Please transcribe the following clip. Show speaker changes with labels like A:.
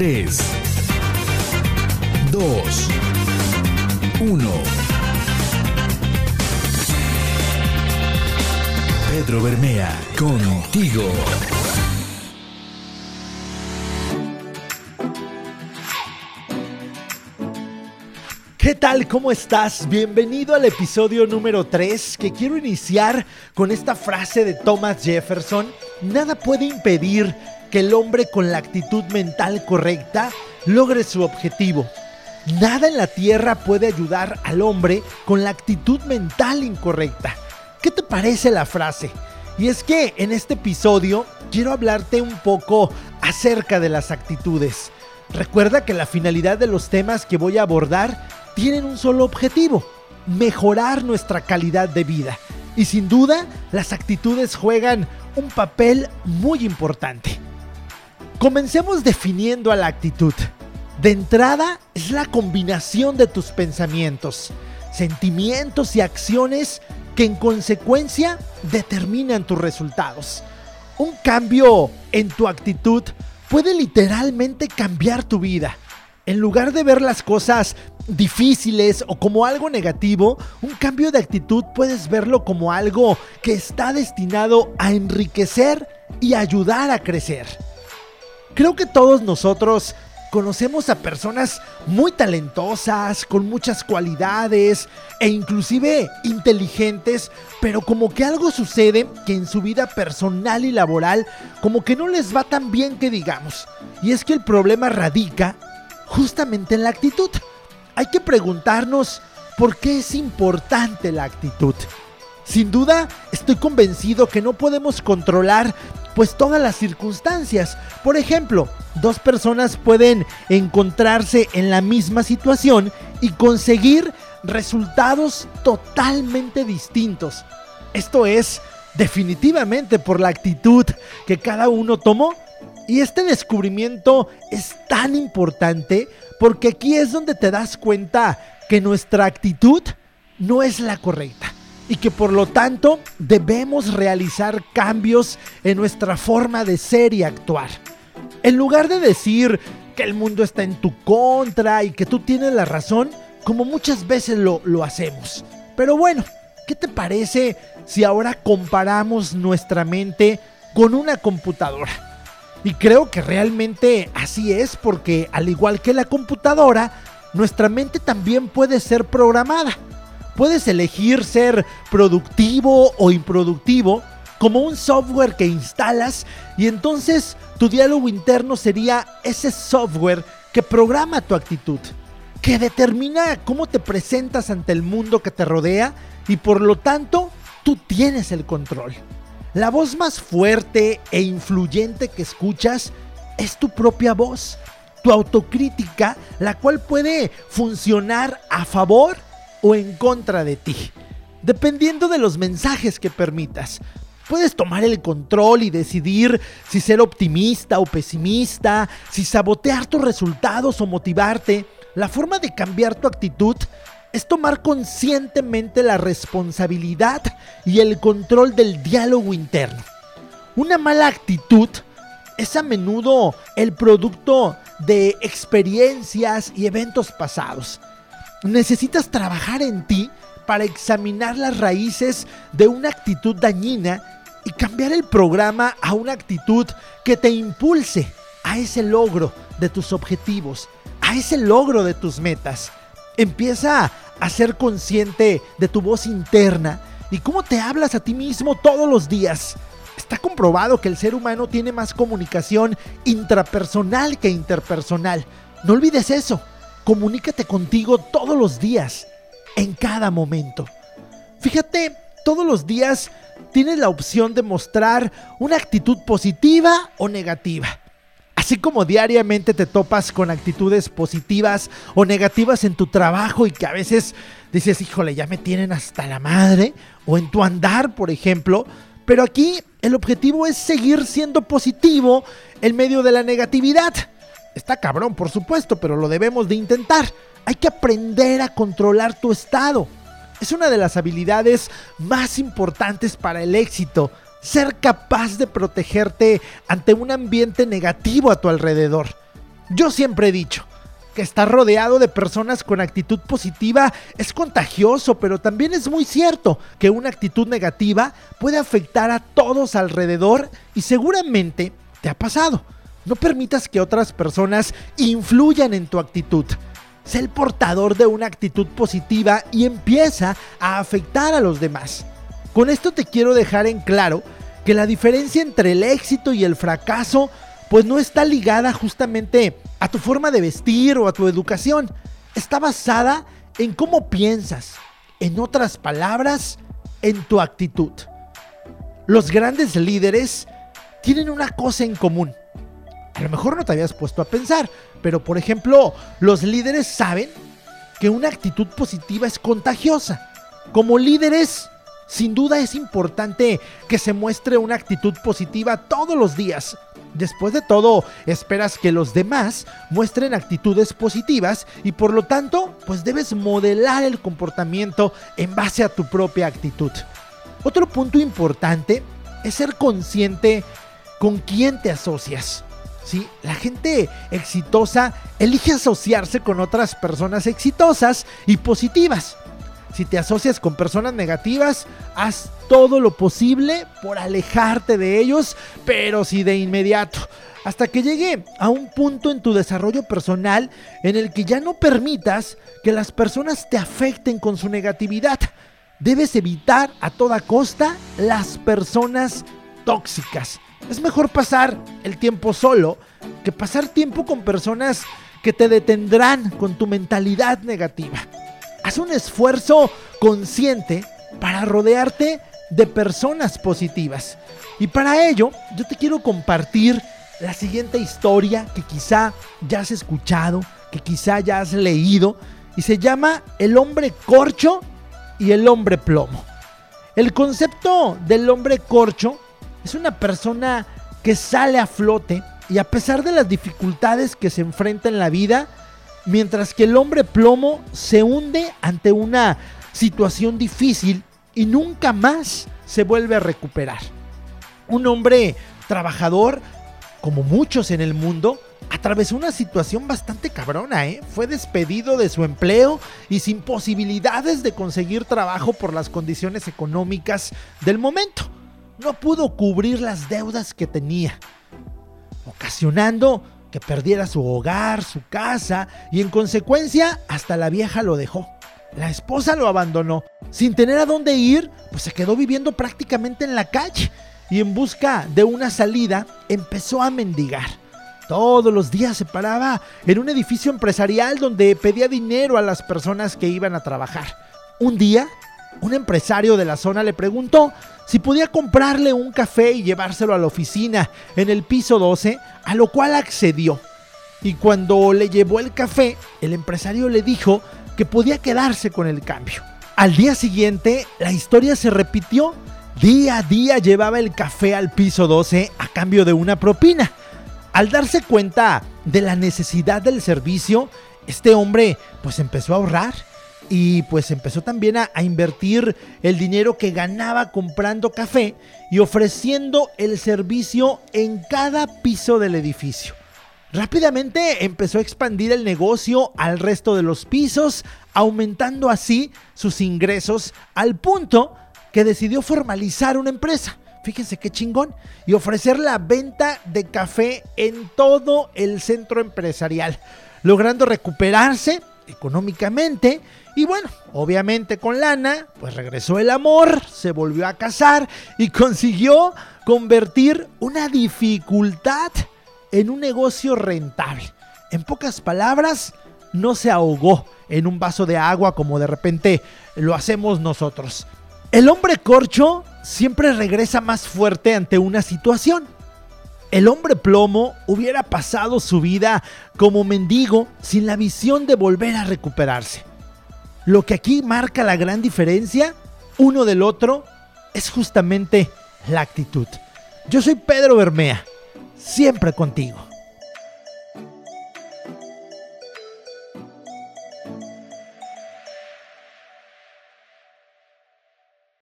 A: 3, 2, 1. Pedro Bermea, contigo.
B: ¿Qué tal? ¿Cómo estás? Bienvenido al episodio número 3 que quiero iniciar con esta frase de Thomas Jefferson. Nada puede impedir que el hombre con la actitud mental correcta logre su objetivo. Nada en la tierra puede ayudar al hombre con la actitud mental incorrecta. ¿Qué te parece la frase? Y es que en este episodio quiero hablarte un poco acerca de las actitudes. Recuerda que la finalidad de los temas que voy a abordar tienen un solo objetivo, mejorar nuestra calidad de vida. Y sin duda, las actitudes juegan un papel muy importante. Comencemos definiendo a la actitud. De entrada, es la combinación de tus pensamientos, sentimientos y acciones que en consecuencia determinan tus resultados. Un cambio en tu actitud puede literalmente cambiar tu vida. En lugar de ver las cosas difíciles o como algo negativo, un cambio de actitud puedes verlo como algo que está destinado a enriquecer y ayudar a crecer. Creo que todos nosotros conocemos a personas muy talentosas, con muchas cualidades e inclusive inteligentes, pero como que algo sucede que en su vida personal y laboral como que no les va tan bien que digamos. Y es que el problema radica justamente en la actitud. Hay que preguntarnos por qué es importante la actitud. Sin duda, estoy convencido que no podemos controlar pues todas las circunstancias. Por ejemplo, dos personas pueden encontrarse en la misma situación y conseguir resultados totalmente distintos. Esto es definitivamente por la actitud que cada uno tomó. Y este descubrimiento es tan importante porque aquí es donde te das cuenta que nuestra actitud no es la correcta y que por lo tanto debemos realizar cambios en nuestra forma de ser y actuar. En lugar de decir que el mundo está en tu contra y que tú tienes la razón, como muchas veces lo, lo hacemos. Pero bueno, ¿qué te parece si ahora comparamos nuestra mente con una computadora? Y creo que realmente así es porque al igual que la computadora, nuestra mente también puede ser programada. Puedes elegir ser productivo o improductivo como un software que instalas y entonces tu diálogo interno sería ese software que programa tu actitud, que determina cómo te presentas ante el mundo que te rodea y por lo tanto tú tienes el control. La voz más fuerte e influyente que escuchas es tu propia voz, tu autocrítica, la cual puede funcionar a favor o en contra de ti, dependiendo de los mensajes que permitas. Puedes tomar el control y decidir si ser optimista o pesimista, si sabotear tus resultados o motivarte. La forma de cambiar tu actitud es tomar conscientemente la responsabilidad y el control del diálogo interno. Una mala actitud es a menudo el producto de experiencias y eventos pasados necesitas trabajar en ti para examinar las raíces de una actitud dañina y cambiar el programa a una actitud que te impulse a ese logro de tus objetivos, a ese logro de tus metas. Empieza a ser consciente de tu voz interna y cómo te hablas a ti mismo todos los días. Está comprobado que el ser humano tiene más comunicación intrapersonal que interpersonal. No olvides eso comunícate contigo todos los días, en cada momento. Fíjate, todos los días tienes la opción de mostrar una actitud positiva o negativa. Así como diariamente te topas con actitudes positivas o negativas en tu trabajo y que a veces dices, híjole, ya me tienen hasta la madre, o en tu andar, por ejemplo, pero aquí el objetivo es seguir siendo positivo en medio de la negatividad. Está cabrón, por supuesto, pero lo debemos de intentar. Hay que aprender a controlar tu estado. Es una de las habilidades más importantes para el éxito. Ser capaz de protegerte ante un ambiente negativo a tu alrededor. Yo siempre he dicho que estar rodeado de personas con actitud positiva es contagioso, pero también es muy cierto que una actitud negativa puede afectar a todos alrededor y seguramente te ha pasado. No permitas que otras personas influyan en tu actitud. Sé el portador de una actitud positiva y empieza a afectar a los demás. Con esto te quiero dejar en claro que la diferencia entre el éxito y el fracaso pues no está ligada justamente a tu forma de vestir o a tu educación. Está basada en cómo piensas. En otras palabras, en tu actitud. Los grandes líderes tienen una cosa en común. A lo mejor no te habías puesto a pensar, pero por ejemplo, los líderes saben que una actitud positiva es contagiosa. Como líderes, sin duda es importante que se muestre una actitud positiva todos los días. Después de todo, esperas que los demás muestren actitudes positivas y por lo tanto, pues debes modelar el comportamiento en base a tu propia actitud. Otro punto importante es ser consciente con quién te asocias. ¿Sí? La gente exitosa elige asociarse con otras personas exitosas y positivas. Si te asocias con personas negativas, haz todo lo posible por alejarte de ellos, pero si de inmediato. Hasta que llegue a un punto en tu desarrollo personal en el que ya no permitas que las personas te afecten con su negatividad. Debes evitar a toda costa las personas tóxicas. Es mejor pasar el tiempo solo que pasar tiempo con personas que te detendrán con tu mentalidad negativa. Haz un esfuerzo consciente para rodearte de personas positivas. Y para ello, yo te quiero compartir la siguiente historia que quizá ya has escuchado, que quizá ya has leído, y se llama El hombre corcho y el hombre plomo. El concepto del hombre corcho es una persona que sale a flote y a pesar de las dificultades que se enfrenta en la vida, mientras que el hombre plomo se hunde ante una situación difícil y nunca más se vuelve a recuperar. Un hombre trabajador, como muchos en el mundo, atravesó una situación bastante cabrona, ¿eh? Fue despedido de su empleo y sin posibilidades de conseguir trabajo por las condiciones económicas del momento. No pudo cubrir las deudas que tenía, ocasionando que perdiera su hogar, su casa y en consecuencia hasta la vieja lo dejó. La esposa lo abandonó. Sin tener a dónde ir, pues se quedó viviendo prácticamente en la calle y en busca de una salida empezó a mendigar. Todos los días se paraba en un edificio empresarial donde pedía dinero a las personas que iban a trabajar. Un día, un empresario de la zona le preguntó si podía comprarle un café y llevárselo a la oficina en el piso 12, a lo cual accedió. Y cuando le llevó el café, el empresario le dijo que podía quedarse con el cambio. Al día siguiente, la historia se repitió. Día a día llevaba el café al piso 12 a cambio de una propina. Al darse cuenta de la necesidad del servicio, este hombre pues empezó a ahorrar y pues empezó también a, invertir el dinero que ganaba comprando café y ofreciendo el servicio en cada piso del edificio. Rápidamente empezó a expandir el negocio al resto de los pisos, aumentando así sus ingresos al punto que decidió formalizar una empresa. Fíjense qué chingón. Y ofrecer la venta de café en todo el centro empresarial, logrando recuperarse económicamente. Y bueno, obviamente con lana, pues regresó el amor, se volvió a casar y consiguió convertir una dificultad en un negocio rentable. En pocas palabras, no se ahogó en un vaso de agua como de repente lo hacemos nosotros. El hombre corcho siempre regresa más fuerte ante una situación. El hombre plomo hubiera pasado su vida como mendigo sin la visión de volver a recuperarse. Lo que aquí marca la gran diferencia uno del otro es justamente la actitud. Yo soy Pedro Bermea siempre contigo.